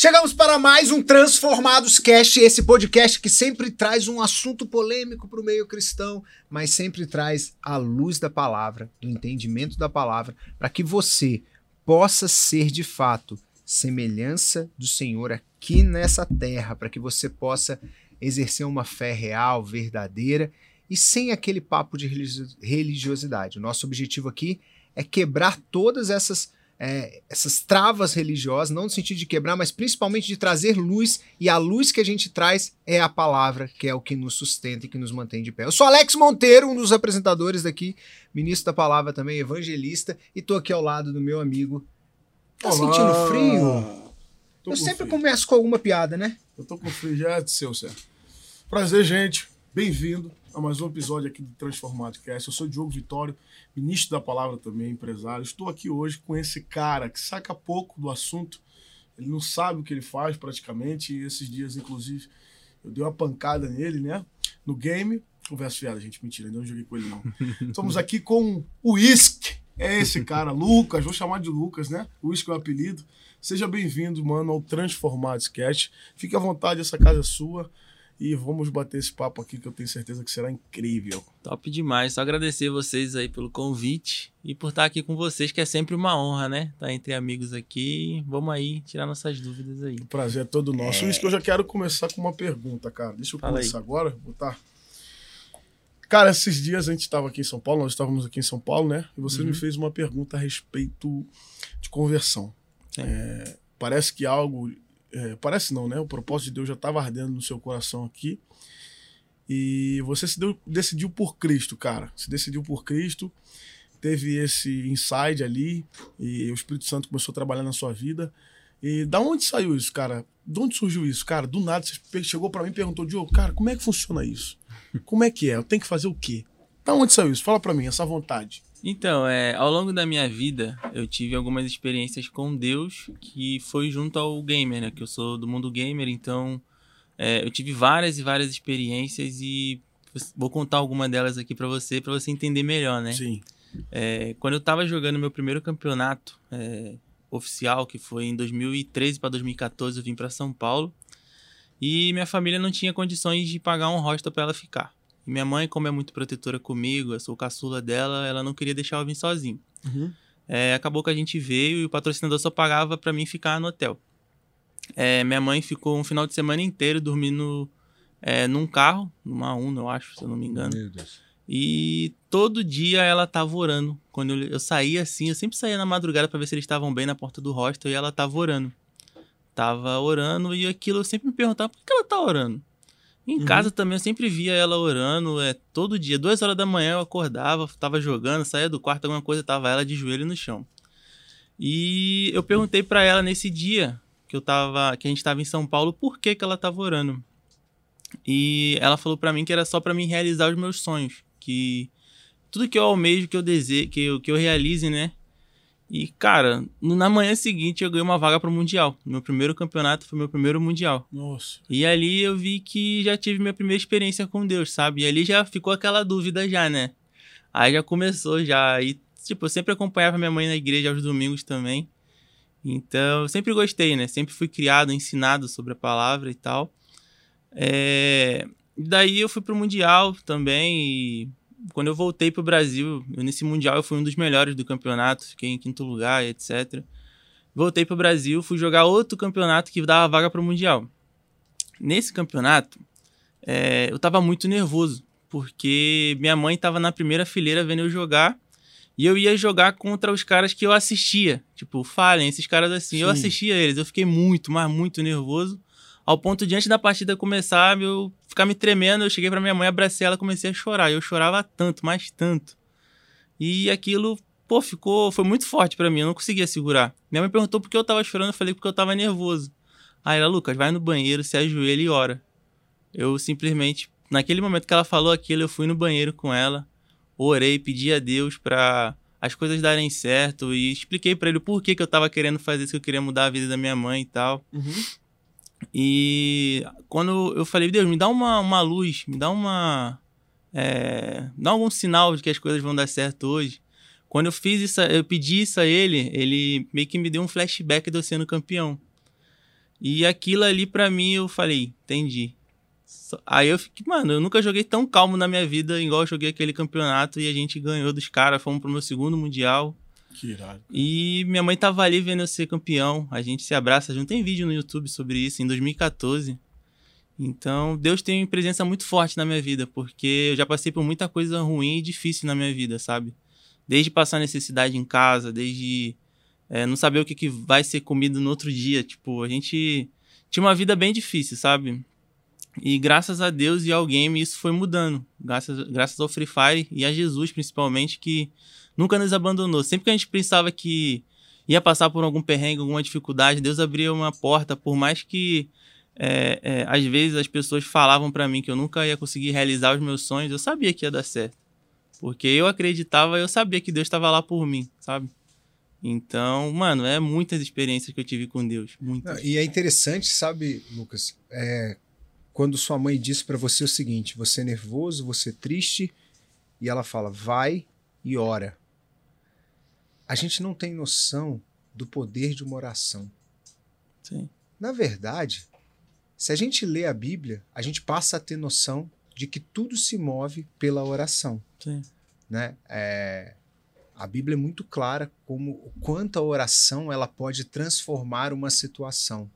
Chegamos para mais um Transformados Cast, esse podcast que sempre traz um assunto polêmico para o meio cristão, mas sempre traz a luz da palavra, do entendimento da palavra, para que você possa ser de fato semelhança do Senhor aqui nessa terra, para que você possa exercer uma fé real, verdadeira e sem aquele papo de religiosidade. O nosso objetivo aqui é quebrar todas essas é, essas travas religiosas, não no sentido de quebrar, mas principalmente de trazer luz, e a luz que a gente traz é a palavra, que é o que nos sustenta e que nos mantém de pé. Eu sou Alex Monteiro, um dos apresentadores daqui, ministro da palavra também, evangelista, e tô aqui ao lado do meu amigo. Tá Olá. sentindo frio? Tô Eu sempre frio. começo com alguma piada, né? Eu tô com frio já, de seu. Prazer, gente. Bem-vindo a mais um episódio aqui do Transformado Cast. Eu sou Diogo Vitório, ministro da palavra também, empresário. Estou aqui hoje com esse cara que saca pouco do assunto, ele não sabe o que ele faz praticamente, e esses dias, inclusive, eu dei uma pancada nele, né? No game. Conversa fiada, gente, mentira, não joguei com ele não. Estamos aqui com o Whisky, é esse cara, Lucas, vou chamar de Lucas, né? O Whisky é o apelido. Seja bem-vindo, mano, ao Transformados Cast. Fique à vontade, essa casa é sua e vamos bater esse papo aqui que eu tenho certeza que será incrível. Top demais. Só agradecer vocês aí pelo convite e por estar aqui com vocês, que é sempre uma honra, né? Estar entre amigos aqui. Vamos aí tirar nossas dúvidas aí. O prazer é todo nosso. É... Isso que eu já quero começar com uma pergunta, cara. Deixa eu Fala começar aí. agora, botar. Cara, esses dias a gente estava aqui em São Paulo, nós estávamos aqui em São Paulo, né? E você uhum. me fez uma pergunta a respeito de conversão. É, parece que algo é, parece não, né? O propósito de Deus já estava ardendo no seu coração aqui. E você se deu, decidiu por Cristo, cara. Se decidiu por Cristo, teve esse inside ali, e o Espírito Santo começou a trabalhar na sua vida. E da onde saiu isso, cara? De onde surgiu isso? Cara, do nada você chegou para mim e perguntou, Diogo, cara, como é que funciona isso? Como é que é? Eu tenho que fazer o quê? Da onde saiu isso? Fala para mim, essa vontade. Então, é, ao longo da minha vida, eu tive algumas experiências com Deus que foi junto ao gamer, né? Que eu sou do mundo gamer, então é, eu tive várias e várias experiências e vou contar alguma delas aqui para você, para você entender melhor, né? Sim. É, quando eu tava jogando meu primeiro campeonato é, oficial, que foi em 2013 para 2014, eu vim para São Paulo e minha família não tinha condições de pagar um hostel para ela ficar. E minha mãe, como é muito protetora comigo, eu sou caçula dela, ela não queria deixar eu vir sozinho. Uhum. É, acabou que a gente veio e o patrocinador só pagava para mim ficar no hotel. É, minha mãe ficou um final de semana inteiro dormindo é, num carro, numa Uno, eu acho, se eu não me engano. Meu Deus. E todo dia ela tava orando. Quando eu, eu saía assim, eu sempre saía na madrugada para ver se eles estavam bem na porta do hostel e ela tava orando. Tava orando e aquilo eu sempre me perguntava por que ela tá orando. Em uhum. casa também eu sempre via ela orando, é, todo dia, duas horas da manhã eu acordava, tava jogando, saía do quarto, alguma coisa, tava ela de joelho no chão. E eu perguntei para ela nesse dia que eu tava, que a gente tava em São Paulo, por que que ela tava orando. E ela falou para mim que era só para mim realizar os meus sonhos, que tudo que eu almejo, que eu desejo, que eu, que eu realize, né, e, cara, na manhã seguinte eu ganhei uma vaga para o Mundial. Meu primeiro campeonato foi meu primeiro Mundial. Nossa. E ali eu vi que já tive minha primeira experiência com Deus, sabe? E ali já ficou aquela dúvida já, né? Aí já começou já. E, tipo, eu sempre acompanhava minha mãe na igreja aos domingos também. Então, eu sempre gostei, né? Sempre fui criado, ensinado sobre a palavra e tal. É... Daí eu fui pro Mundial também e quando eu voltei pro Brasil, eu, nesse Mundial eu fui um dos melhores do campeonato, fiquei em quinto lugar, etc. Voltei pro Brasil, fui jogar outro campeonato que dava vaga pro Mundial. Nesse campeonato, é, eu tava muito nervoso, porque minha mãe tava na primeira fileira vendo eu jogar, e eu ia jogar contra os caras que eu assistia. Tipo, Fallen, esses caras assim. Sim. Eu assistia eles, eu fiquei muito, mas muito nervoso. Ao ponto de, antes da partida começar, eu ficar me tremendo, eu cheguei pra minha mãe, abracei ela comecei a chorar. Eu chorava tanto, mais tanto. E aquilo, pô, ficou. Foi muito forte para mim, eu não conseguia segurar. Minha mãe perguntou por que eu tava chorando, eu falei porque eu tava nervoso. Aí ela, Lucas, vai no banheiro, se ajoelha e ora. Eu simplesmente, naquele momento que ela falou aquilo, eu fui no banheiro com ela, orei, pedi a Deus pra as coisas darem certo e expliquei para ele o porquê que eu tava querendo fazer isso, que eu queria mudar a vida da minha mãe e tal. Uhum. E quando eu falei, Deus, me dá uma, uma luz, me dá uma. É, dá algum sinal de que as coisas vão dar certo hoje. Quando eu fiz isso, eu pedi isso a ele, ele meio que me deu um flashback eu sendo campeão. E aquilo ali para mim eu falei, entendi. Aí eu fiquei, mano, eu nunca joguei tão calmo na minha vida igual eu joguei aquele campeonato e a gente ganhou dos caras, fomos pro meu segundo mundial. Que irado. E minha mãe tava ali vendo eu ser campeão. A gente se abraça junto. Tem vídeo no YouTube sobre isso, em 2014. Então, Deus tem presença muito forte na minha vida, porque eu já passei por muita coisa ruim e difícil na minha vida, sabe? Desde passar necessidade em casa, desde é, não saber o que, que vai ser comido no outro dia. Tipo, a gente tinha uma vida bem difícil, sabe? E graças a Deus e ao game isso foi mudando. Graças, graças ao Free Fire e a Jesus, principalmente, que nunca nos abandonou. Sempre que a gente pensava que ia passar por algum perrengue, alguma dificuldade, Deus abria uma porta, por mais que é, é, às vezes as pessoas falavam para mim que eu nunca ia conseguir realizar os meus sonhos, eu sabia que ia dar certo. Porque eu acreditava, eu sabia que Deus estava lá por mim, sabe? Então, mano, é muitas experiências que eu tive com Deus. Muitas. E é interessante, sabe, Lucas? É, quando sua mãe disse para você o seguinte: você é nervoso, você é triste, e ela fala, vai e ora. A gente não tem noção do poder de uma oração. Sim. Na verdade, se a gente lê a Bíblia, a gente passa a ter noção de que tudo se move pela oração. Sim. Né? É, a Bíblia é muito clara como o quanto a oração ela pode transformar uma situação.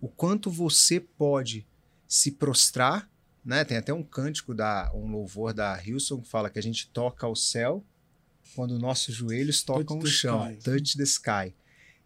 O quanto você pode se prostrar, né? Tem até um cântico da um louvor da Hilson que fala que a gente toca o céu quando nossos joelhos tocam touch o chão, sky. touch the sky.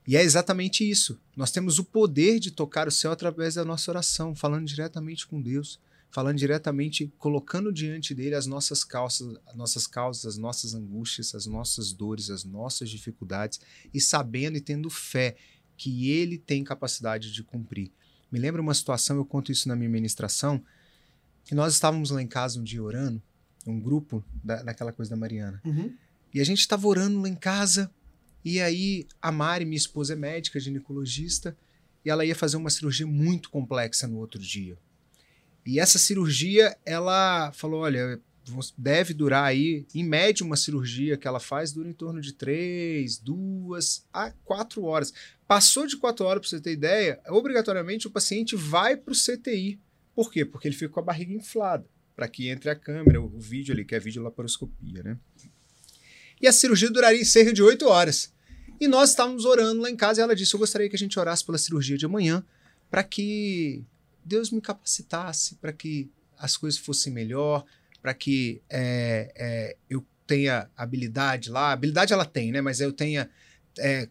E é exatamente isso. Nós temos o poder de tocar o céu através da nossa oração, falando diretamente com Deus, falando diretamente, colocando diante dele as nossas causas, as nossas causas, as nossas angústias, as nossas dores, as nossas dificuldades e sabendo e tendo fé que ele tem capacidade de cumprir. Me lembra uma situação, eu conto isso na minha ministração, que nós estávamos lá em casa um dia orando, um grupo da, daquela coisa da Mariana. Uhum. E a gente estava orando lá em casa, e aí a Mari, minha esposa, é médica, ginecologista, e ela ia fazer uma cirurgia muito complexa no outro dia. E essa cirurgia, ela falou: olha, deve durar aí, em média, uma cirurgia que ela faz dura em torno de três, duas a quatro horas. Passou de quatro horas, para você ter ideia, obrigatoriamente o paciente vai para o CTI. Por quê? Porque ele fica com a barriga inflada, para que entre a câmera, o vídeo ali, que é vídeo laparoscopia, né? E a cirurgia duraria cerca de oito horas. E nós estávamos orando lá em casa e ela disse: Eu gostaria que a gente orasse pela cirurgia de amanhã, para que Deus me capacitasse, para que as coisas fossem melhor, para que é, é, eu tenha habilidade lá. Habilidade ela tem, né? Mas eu tenha é,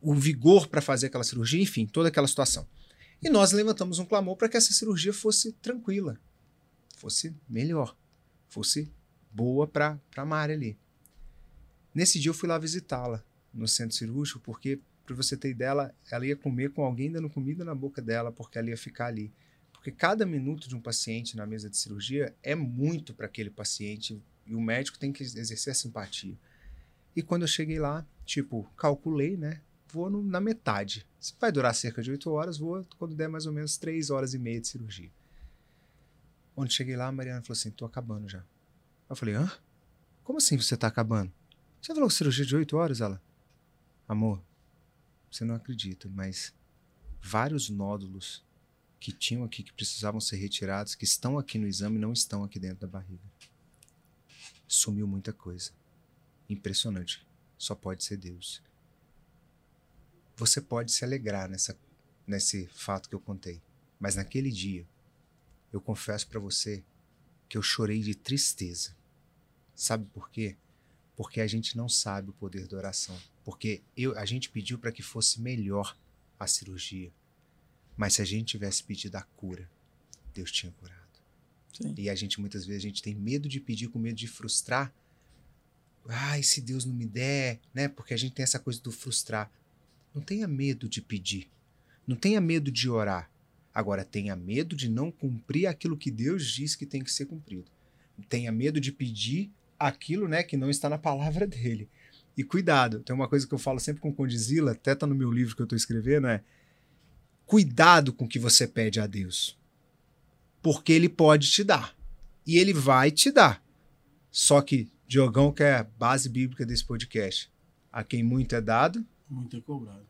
o vigor para fazer aquela cirurgia, enfim, toda aquela situação. E nós levantamos um clamor para que essa cirurgia fosse tranquila, fosse melhor, fosse boa para a Mari ali. Nesse dia eu fui lá visitá-la no centro cirúrgico, porque, para você ter ideia, ela, ela ia comer com alguém dando comida na boca dela, porque ela ia ficar ali. Porque cada minuto de um paciente na mesa de cirurgia é muito para aquele paciente e o médico tem que exercer a simpatia. E quando eu cheguei lá, tipo, calculei, né? vou no, na metade. Se vai durar cerca de 8 horas, vou quando der mais ou menos 3 horas e meia de cirurgia. Quando cheguei lá, a Mariana falou assim: tô acabando já. Eu falei: hã? Como assim você tá acabando? Você falou que cirurgia de 8 horas? Ela: amor, você não acredita, mas vários nódulos que tinham aqui que precisavam ser retirados, que estão aqui no exame, não estão aqui dentro da barriga. Sumiu muita coisa. Impressionante. Só pode ser Deus você pode se alegrar nessa, nesse fato que eu contei. Mas naquele dia, eu confesso para você que eu chorei de tristeza. Sabe por quê? Porque a gente não sabe o poder da oração. Porque eu, a gente pediu para que fosse melhor a cirurgia. Mas se a gente tivesse pedido a cura, Deus tinha curado. Sim. E a gente muitas vezes a gente tem medo de pedir com medo de frustrar. Ai, se Deus não me der, né? Porque a gente tem essa coisa do frustrar. Não tenha medo de pedir. Não tenha medo de orar. Agora, tenha medo de não cumprir aquilo que Deus diz que tem que ser cumprido. Tenha medo de pedir aquilo né, que não está na palavra dele. E cuidado, tem uma coisa que eu falo sempre com Condizila, até está no meu livro que eu estou escrevendo, é cuidado com o que você pede a Deus. Porque ele pode te dar. E ele vai te dar. Só que, Diogão, que é a base bíblica desse podcast, a quem muito é dado, muito é cobrado.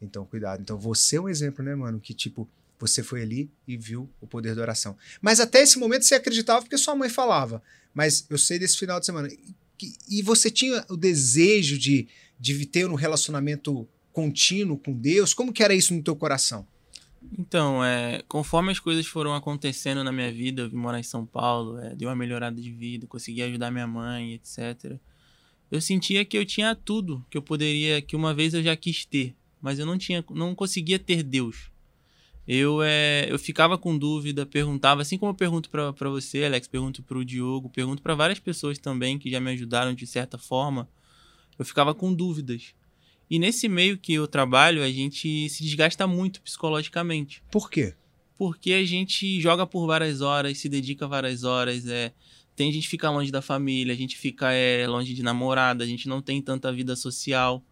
Então, cuidado. Então, você é um exemplo, né, mano? Que, tipo, você foi ali e viu o poder da oração. Mas até esse momento você acreditava porque sua mãe falava. Mas eu sei desse final de semana. E, você tinha o desejo de, de ter um relacionamento contínuo com Deus? Como que era isso no teu coração? Então, é, conforme as coisas foram acontecendo na minha vida, eu vim morar em São Paulo, é, dei uma melhorada de vida, consegui ajudar minha mãe, etc. Eu sentia que eu tinha tudo que eu poderia, que uma vez eu já quis ter, mas eu não tinha, não conseguia ter Deus. Eu, é, eu ficava com dúvida, perguntava, assim como eu pergunto para você, Alex, pergunto para o Diogo, pergunto para várias pessoas também que já me ajudaram de certa forma. Eu ficava com dúvidas. E nesse meio que eu trabalho, a gente se desgasta muito psicologicamente. Por quê? Porque a gente joga por várias horas, se dedica várias horas, é, tem a gente fica longe da família, a gente fica é, longe de namorada, a gente não tem tanta vida social.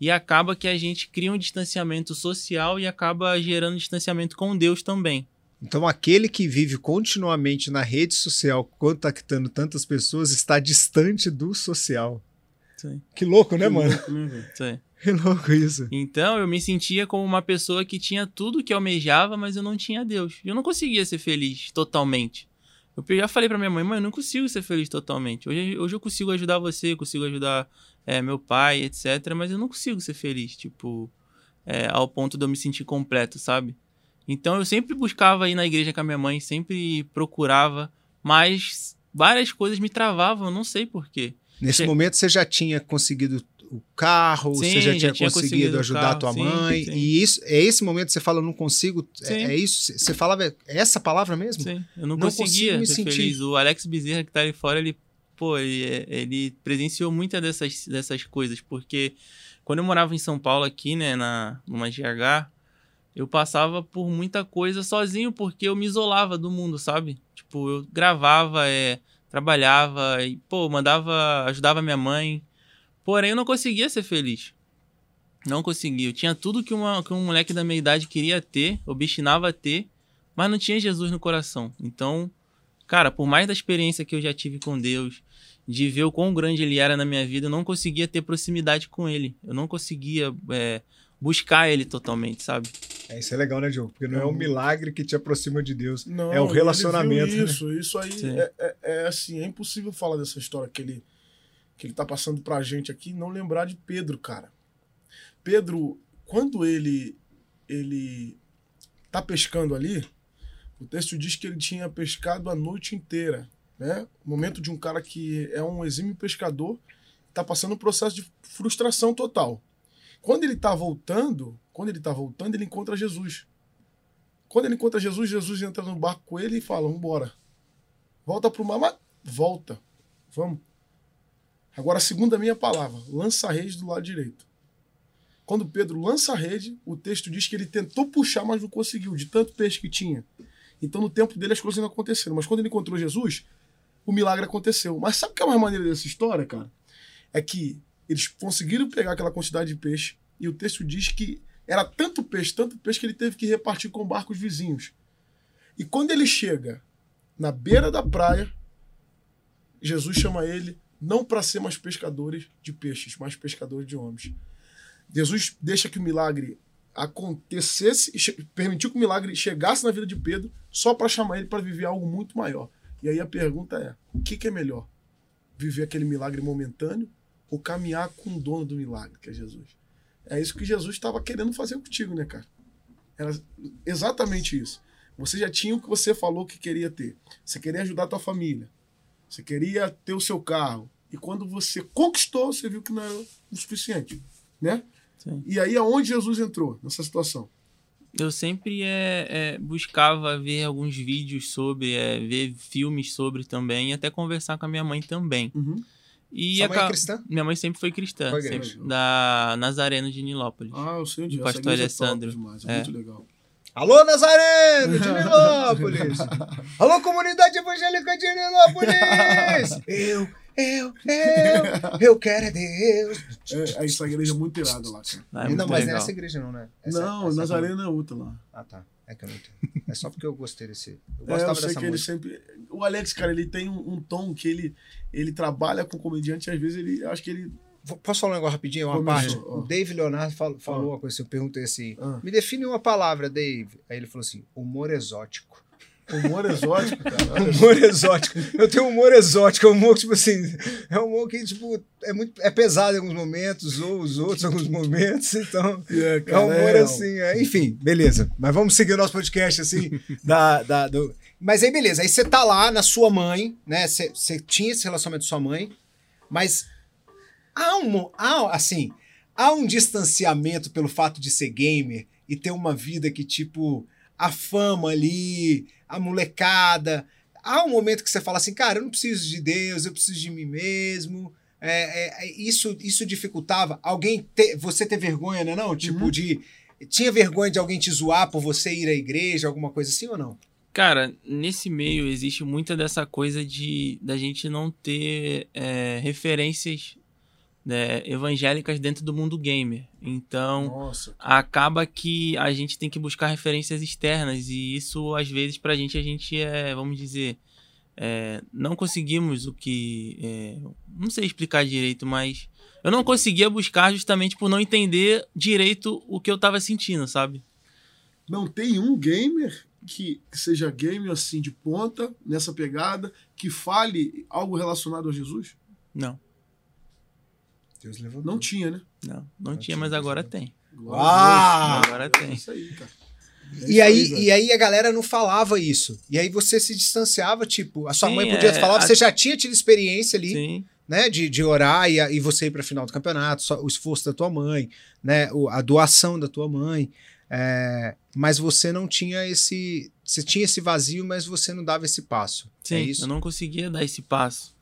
E acaba que a gente cria um distanciamento social e acaba gerando distanciamento com Deus também. Então, aquele que vive continuamente na rede social, contactando tantas pessoas, está distante do social. Sim. Que louco, né, que mano? Louco, né, Sim. Que louco isso. Então eu me sentia como uma pessoa que tinha tudo que almejava, mas eu não tinha Deus. Eu não conseguia ser feliz totalmente. Eu já falei pra minha mãe, mãe, eu não consigo ser feliz totalmente. Hoje, hoje eu consigo ajudar você, consigo ajudar é, meu pai, etc. Mas eu não consigo ser feliz, tipo, é, ao ponto de eu me sentir completo, sabe? Então eu sempre buscava ir na igreja com a minha mãe, sempre procurava, mas várias coisas me travavam, eu não sei porquê. Nesse che... momento você já tinha conseguido o carro, sim, você já tinha, já tinha conseguido, conseguido ajudar carro, a tua sim, mãe. Sim. E isso é esse momento que você fala, eu não consigo. É, é, isso? Você falava é essa palavra mesmo? Sim, eu não, não conseguia me sentir. Feliz. O Alex Bezerra, que tá ali fora, ele, pô, ele, ele presenciou muitas dessas, dessas coisas, porque quando eu morava em São Paulo, aqui, né, na, numa GH, eu passava por muita coisa sozinho, porque eu me isolava do mundo, sabe? Tipo, eu gravava, é, trabalhava, e, pô, mandava, ajudava minha mãe Porém, eu não conseguia ser feliz. Não conseguia. Eu tinha tudo que, uma, que um moleque da minha idade queria ter, obstinava a ter, mas não tinha Jesus no coração. Então, cara, por mais da experiência que eu já tive com Deus, de ver o quão grande ele era na minha vida, eu não conseguia ter proximidade com ele. Eu não conseguia é, buscar ele totalmente, sabe? É, isso é legal, né, Diogo? Porque não, é um milagre que te aproxima de Deus. Não, é o relacionamento. Isso, né? isso aí é, é, é, assim, é impossível falar dessa história que ele que ele está passando para a gente aqui, não lembrar de Pedro, cara. Pedro, quando ele ele tá pescando ali, o texto diz que ele tinha pescado a noite inteira, né? O momento de um cara que é um exímio pescador, está passando um processo de frustração total. Quando ele está voltando, quando ele tá voltando, ele encontra Jesus. Quando ele encontra Jesus, Jesus entra no barco com ele e fala: "Vamos embora. Volta pro mar, mas volta. Vamos. Agora, segundo a minha palavra, lança a rede do lado direito. Quando Pedro lança a rede, o texto diz que ele tentou puxar, mas não conseguiu, de tanto peixe que tinha. Então, no tempo dele, as coisas não aconteceram. Mas quando ele encontrou Jesus, o milagre aconteceu. Mas sabe o que é mais maneira dessa história, cara? É que eles conseguiram pegar aquela quantidade de peixe e o texto diz que era tanto peixe, tanto peixe que ele teve que repartir com barcos vizinhos. E quando ele chega na beira da praia, Jesus chama ele não para ser mais pescadores de peixes, mas pescadores de homens. Jesus deixa que o milagre acontecesse, permitiu que o milagre chegasse na vida de Pedro só para chamar ele para viver algo muito maior. E aí a pergunta é: o que, que é melhor? Viver aquele milagre momentâneo ou caminhar com o dono do milagre, que é Jesus? É isso que Jesus estava querendo fazer contigo, né, cara? Era exatamente isso. Você já tinha o que você falou que queria ter. Você queria ajudar a tua família. Você queria ter o seu carro. E quando você conquistou, você viu que não era o suficiente. Né? Sim. E aí, aonde Jesus entrou nessa situação? Eu sempre é, é, buscava ver alguns vídeos sobre, é, ver filmes sobre também, e até conversar com a minha mãe também. Uhum. E Sua mãe é cristã? Minha mãe sempre foi cristã, sempre, da Nazareno de Nilópolis. Ah, eu sei onde é. Pastor Alessandro. É, é muito legal. Alô, Nazareno de Nilópolis! Alô, comunidade evangélica de Nilópolis! Eu, eu, eu, eu quero é Deus. É, essa igreja é muito irada lá, cara. É não, mas legal. não é essa igreja, não, né? Essa, não, essa Nazareno é outra lá. Ah, tá. É que eu não entendo. É só porque eu gostei desse. Eu gostava é, eu sei dessa que música. ele sempre. O Alex, cara, ele tem um, um, tom que ele, ele trabalha com comediante, às vezes ele. Acho que ele Posso falar um negócio rapidinho? Uma Começou, parte. O Dave Leonardo falou, falou uma coisa assim, eu perguntei assim, ah. me define uma palavra, Dave. Aí ele falou assim, humor exótico. Humor exótico, cara. humor exótico. Eu tenho humor exótico, é humor, tipo assim, é um humor que, tipo, é muito é pesado em alguns momentos, ou os outros em alguns momentos, então. Yeah, cara, é um humor é, assim, é, enfim, beleza. Mas vamos seguir o nosso podcast, assim, da, da, do... Mas aí, beleza, aí você tá lá na sua mãe, né? Você, você tinha esse relacionamento com sua mãe, mas há um, há, assim, há um distanciamento pelo fato de ser gamer e ter uma vida que, tipo, a fama ali a molecada. Há um momento que você fala assim, cara, eu não preciso de Deus, eu preciso de mim mesmo. É, é, é isso, isso dificultava. Alguém ter, você ter vergonha, né? Não, tipo uhum. de tinha vergonha de alguém te zoar por você ir à igreja, alguma coisa assim ou não? Cara, nesse meio existe muita dessa coisa de da gente não ter é, referências né, evangélicas dentro do mundo gamer. Então, Nossa, acaba que a gente tem que buscar referências externas e isso, às vezes, pra gente, a gente é, vamos dizer, é, não conseguimos o que. É, não sei explicar direito, mas eu não conseguia buscar justamente por não entender direito o que eu tava sentindo, sabe? Não tem um gamer que, que seja gamer assim de ponta, nessa pegada, que fale algo relacionado a Jesus? Não. Deus levantou. Não tinha, né? Não, não, não tinha, mas agora tem. Ah! Agora tem. É isso aí, cara. É e, aí, e aí a galera não falava isso. E aí você se distanciava, tipo, a sua Sim, mãe podia é, falar, a... você já tinha tido experiência ali, Sim. né? De, de orar e, e você ir pra final do campeonato, só, o esforço da tua mãe, né? O, a doação da tua mãe. É, mas você não tinha esse. Você tinha esse vazio, mas você não dava esse passo. É Sim, é eu não conseguia dar esse passo.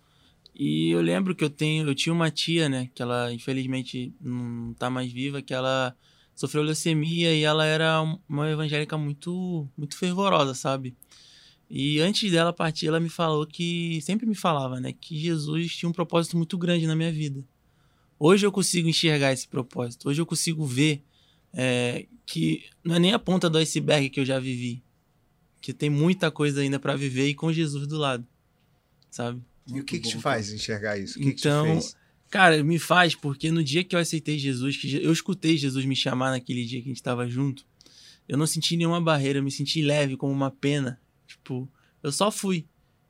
E eu lembro que eu tenho, eu tinha uma tia, né, que ela infelizmente não tá mais viva, que ela sofreu leucemia e ela era uma evangélica muito muito fervorosa, sabe? E antes dela partir, ela me falou que sempre me falava, né, que Jesus tinha um propósito muito grande na minha vida. Hoje eu consigo enxergar esse propósito. Hoje eu consigo ver é, que não é nem a ponta do iceberg que eu já vivi, que tem muita coisa ainda para viver e com Jesus do lado, sabe? E o que, que te faz enxergar isso? O que então, que cara, me faz porque no dia que eu aceitei Jesus, que eu escutei Jesus me chamar naquele dia que a gente estava junto, eu não senti nenhuma barreira, eu me senti leve como uma pena. Tipo, eu só fui.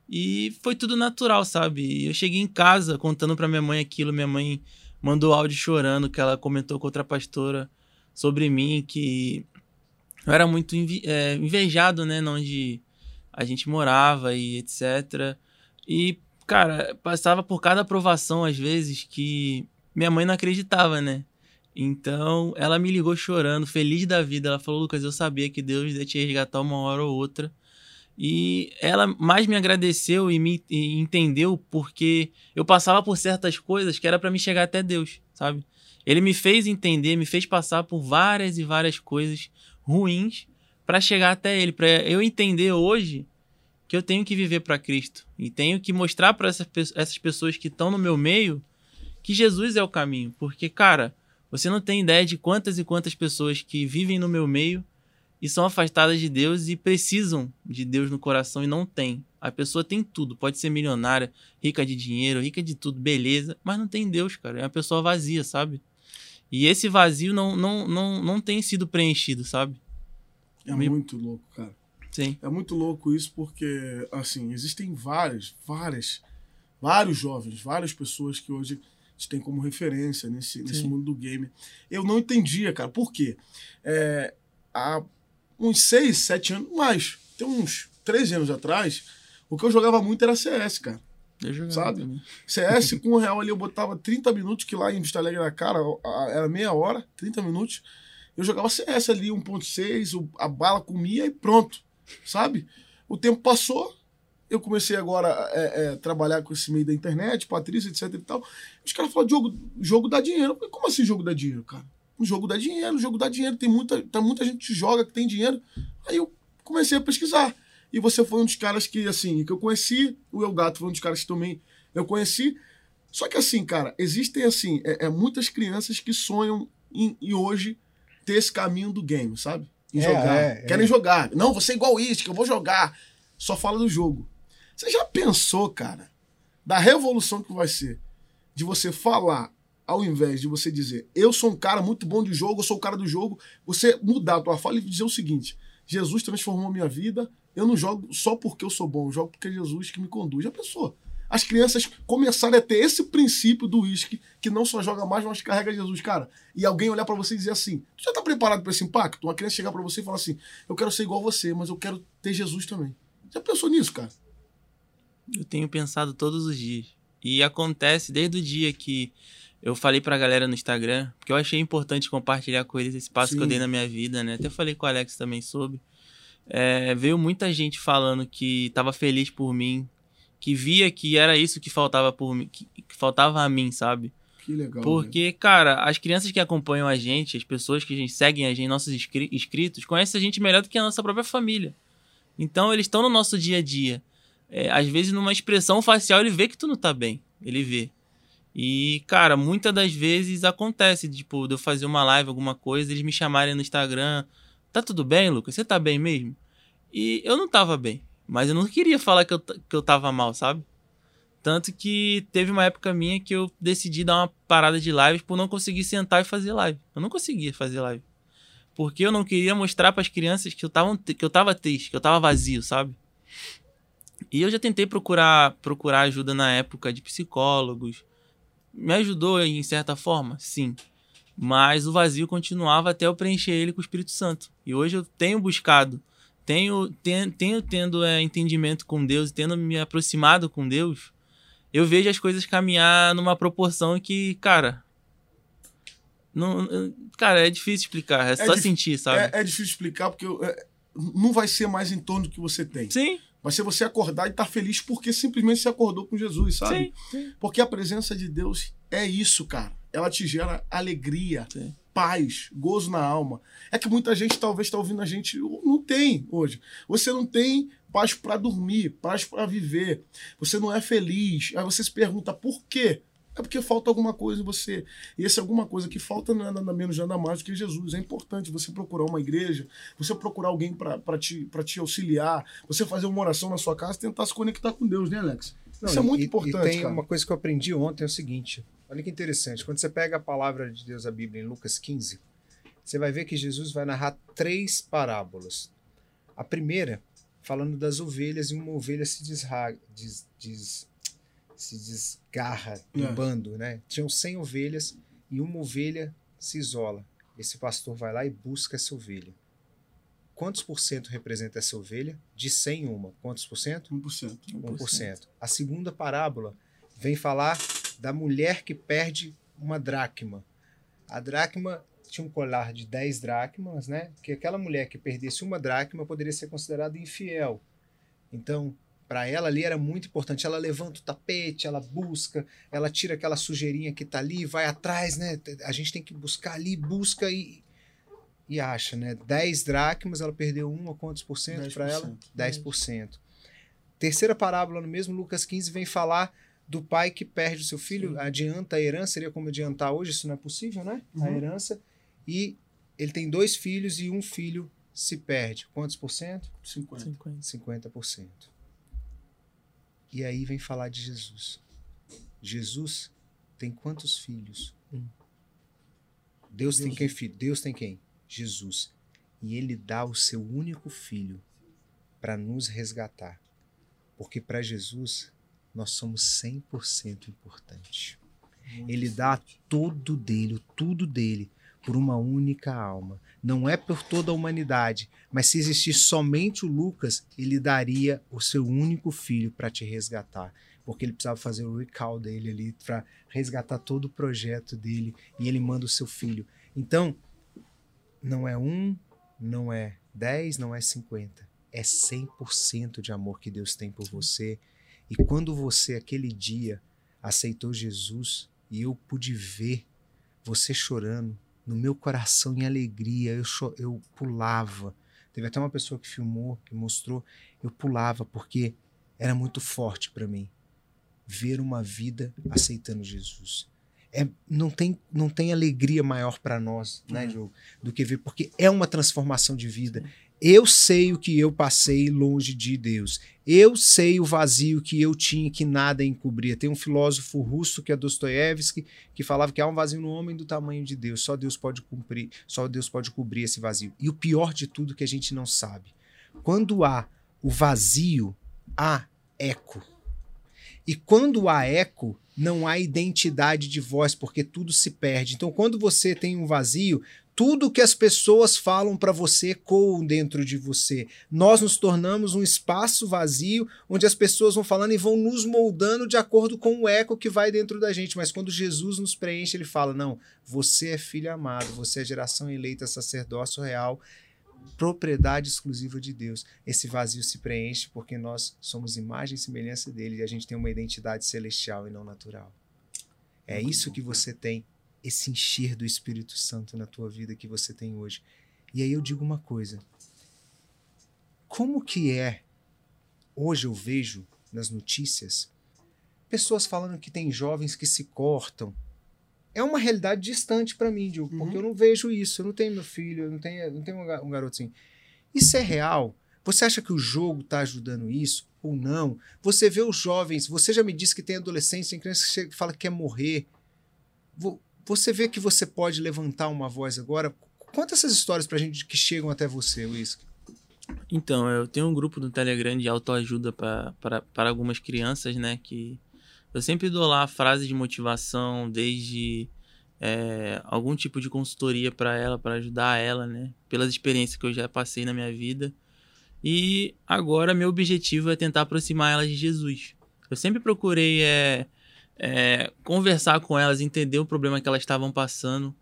E foi tudo natural, sabe? Eu cheguei em casa contando para minha mãe aquilo, minha mãe mandou áudio chorando que ela comentou com outra pastora sobre mim que eu era muito é, invejado, né, onde a gente morava e etc. E cara, passava por cada aprovação, às vezes, que minha mãe não acreditava, né? Então, ela me ligou chorando, feliz da vida. Ela falou: Lucas, eu sabia que Deus ia te resgatar uma hora ou outra. E ela mais me agradeceu e me e entendeu porque eu passava por certas coisas que era para me chegar até Deus, sabe? Ele me fez entender, me fez passar por várias e várias coisas ruins para chegar até ele, para eu entender hoje que eu tenho que viver para Cristo e tenho que mostrar para essas, essas pessoas que estão no meu meio que Jesus é o caminho. Porque, cara, você não tem ideia de quantas e quantas pessoas que vivem no meu meio e são afastadas de Deus e precisam de Deus no coração e não tem. A pessoa tem tudo, pode ser milionária, rica de dinheiro, rica de tudo, beleza, mas não tem Deus, cara. É uma pessoa vazia, sabe? E esse vazio não, não, não, não tem sido preenchido, sabe? É muito louco, cara. Sim. É muito louco isso porque, assim, existem várias, várias, vários jovens, várias pessoas que hoje a gente tem como referência nesse, nesse mundo do game. Eu não entendia, cara, por quê? É, há uns seis, sete anos, mais, tem uns 13 anos atrás, o que eu jogava muito era CS, cara. sabe? Também. CS com o real ali eu botava 30 minutos, que lá em Vista Alegre na cara era meia hora, 30 minutos. Eu jogava CS ali, 1.6, a bala comia e pronto sabe? O tempo passou, eu comecei agora a é, é, trabalhar com esse meio da internet, Patrícia, etc e tal. Os caras falam, jogo, jogo dá dinheiro. Falei, Como assim jogo dá dinheiro, cara? O jogo dá dinheiro, o jogo dá dinheiro. Tem muita, tem muita gente que joga, que tem dinheiro. Aí eu comecei a pesquisar. E você foi um dos caras que, assim, que eu conheci. O El Gato foi um dos caras que também eu conheci. Só que, assim, cara, existem, assim, é, é muitas crianças que sonham em, em hoje ter esse caminho do game, sabe? Em é, jogar. É, Querem é. jogar. Não, você é igual isso, que eu vou jogar. Só fala do jogo. Você já pensou, cara, da revolução que vai ser de você falar ao invés de você dizer, eu sou um cara muito bom de jogo, eu sou o cara do jogo, você mudar a tua fala e dizer o seguinte: Jesus transformou a minha vida, eu não jogo só porque eu sou bom, eu jogo porque é Jesus que me conduz. Já pensou? As crianças começarem a ter esse princípio do uísque, que não só joga mais, mas carrega Jesus, cara. E alguém olhar para você e dizer assim: Tu já tá preparado para esse impacto? Uma criança chegar para você e falar assim: Eu quero ser igual a você, mas eu quero ter Jesus também. Já pensou nisso, cara? Eu tenho pensado todos os dias. E acontece desde o dia que eu falei pra galera no Instagram, porque eu achei importante compartilhar com eles esse passo Sim. que eu dei na minha vida, né? Até falei com o Alex também sobre. É, veio muita gente falando que tava feliz por mim, que via que era isso que faltava por mim, que, que faltava a mim, sabe? Que legal. Porque, né? cara, as crianças que acompanham a gente, as pessoas que a gente, seguem a gente, nossos inscritos, conhecem a gente melhor do que a nossa própria família. Então, eles estão no nosso dia a dia. É, às vezes, numa expressão facial, ele vê que tu não tá bem. Ele vê. E, cara, muitas das vezes acontece, tipo, de eu fazer uma live, alguma coisa, eles me chamarem no Instagram. Tá tudo bem, Lucas? Você tá bem mesmo? E eu não tava bem. Mas eu não queria falar que eu, que eu tava mal, sabe? Tanto que teve uma época minha que eu decidi dar uma parada de lives por não conseguir sentar e fazer live. Eu não conseguia fazer live. Porque eu não queria mostrar para as crianças que eu, tava, que eu tava triste, que eu tava vazio, sabe? E eu já tentei procurar, procurar ajuda na época de psicólogos, me ajudou em certa forma, sim. Mas o vazio continuava até eu preencher ele com o Espírito Santo. E hoje eu tenho buscado, tenho, tenho, tenho tendo é, entendimento com Deus, tendo me aproximado com Deus, eu vejo as coisas caminhar numa proporção que, cara, não, cara, é difícil explicar, é, é só sentir, sabe? É, é, difícil explicar porque é, não vai ser mais em torno do que você tem. Sim. Vai ser você acordar e estar tá feliz porque simplesmente você acordou com Jesus, sabe? Sim, sim. Porque a presença de Deus é isso, cara. Ela te gera alegria, sim. Paz, gozo na alma. É que muita gente talvez está ouvindo a gente, não tem hoje. Você não tem paz para dormir, paz para viver. Você não é feliz. Aí você se pergunta por quê? É porque falta alguma coisa em você. E essa alguma coisa que falta não é nada menos, nada mais do que Jesus. É importante você procurar uma igreja, você procurar alguém para te, te auxiliar, você fazer uma oração na sua casa tentar se conectar com Deus, né, Alex? Não, Isso é muito e, importante. E tem cara. uma coisa que eu aprendi ontem: é o seguinte. Olha que interessante. Quando você pega a palavra de Deus, a Bíblia, em Lucas 15, você vai ver que Jesus vai narrar três parábolas. A primeira, falando das ovelhas, e uma ovelha se desraga, des, des, se desgarra do é. bando, né? Tinham 100 ovelhas e uma ovelha se isola. Esse pastor vai lá e busca essa ovelha. Quantos por cento representa essa ovelha? De 100 uma. Quantos por cento? 1%. 1%. 1%. A segunda parábola vem falar da mulher que perde uma dracma. A dracma tinha um colar de 10 dracmas, né? Que aquela mulher que perdesse uma dracma poderia ser considerada infiel. Então, para ela ali era muito importante. Ela levanta o tapete, ela busca, ela tira aquela sujeirinha que tá ali, vai atrás, né? A gente tem que buscar ali, busca e, e acha, né? 10 dracmas, ela perdeu uma, quantos por cento para ela? 10%. Terceira parábola no mesmo Lucas 15 vem falar do pai que perde o seu filho, Sim. adianta a herança, seria como adiantar hoje, isso não é possível, né? Uhum. A herança. E ele tem dois filhos e um filho se perde. Quantos por cento? 50%. 50%. E aí vem falar de Jesus. Jesus tem quantos filhos? Um. Deus, Deus tem quem filho? Deus tem quem? Jesus. E ele dá o seu único filho para nos resgatar. Porque para Jesus nós somos 100% importantes. Ele dá todo dele, tudo dele, por uma única alma. Não é por toda a humanidade, mas se existisse somente o Lucas, ele daria o seu único filho para te resgatar. Porque ele precisava fazer o recall dele ali para resgatar todo o projeto dele e ele manda o seu filho. Então, não é um, não é dez, não é cinquenta. É 100% de amor que Deus tem por você. E quando você, aquele dia, aceitou Jesus e eu pude ver você chorando, no meu coração em alegria, eu, eu pulava. Teve até uma pessoa que filmou, que mostrou, eu pulava porque era muito forte para mim ver uma vida aceitando Jesus. É, não, tem, não tem alegria maior para nós, né, uhum. Diogo, do que ver, porque é uma transformação de vida. Eu sei o que eu passei longe de Deus. Eu sei o vazio que eu tinha que nada encobria. Tem um filósofo russo que é Dostoiévski que falava que há um vazio no homem do tamanho de Deus. Só Deus pode cumprir, só Deus pode cobrir esse vazio. E o pior de tudo que a gente não sabe. Quando há o vazio, há eco. E quando há eco, não há identidade de voz, porque tudo se perde. Então, quando você tem um vazio, tudo que as pessoas falam para você ecoam dentro de você. Nós nos tornamos um espaço vazio onde as pessoas vão falando e vão nos moldando de acordo com o eco que vai dentro da gente. Mas quando Jesus nos preenche, ele fala: Não, você é filho amado, você é geração eleita, sacerdócio real, propriedade exclusiva de Deus. Esse vazio se preenche porque nós somos imagem e semelhança dele e a gente tem uma identidade celestial e não natural. É isso que você tem esse encher do Espírito Santo na tua vida que você tem hoje. E aí eu digo uma coisa. Como que é hoje eu vejo nas notícias pessoas falando que tem jovens que se cortam. É uma realidade distante para mim, Diogo, porque uhum. eu não vejo isso. Eu não tenho meu filho, eu não tenho, não tenho um garoto assim. Isso é real? Você acha que o jogo está ajudando isso ou não? Você vê os jovens, você já me disse que tem adolescentes, tem crianças que fala que quer morrer. Você vê que você pode levantar uma voz agora? Conta essas histórias pra gente que chegam até você, Luiz. Então, eu tenho um grupo no Telegram de autoajuda para algumas crianças, né? Que eu sempre dou lá frases de motivação, desde é, algum tipo de consultoria para ela, para ajudar ela, né? Pelas experiências que eu já passei na minha vida. E agora meu objetivo é tentar aproximar elas de Jesus. Eu sempre procurei é, é, conversar com elas, entender o problema que elas estavam passando.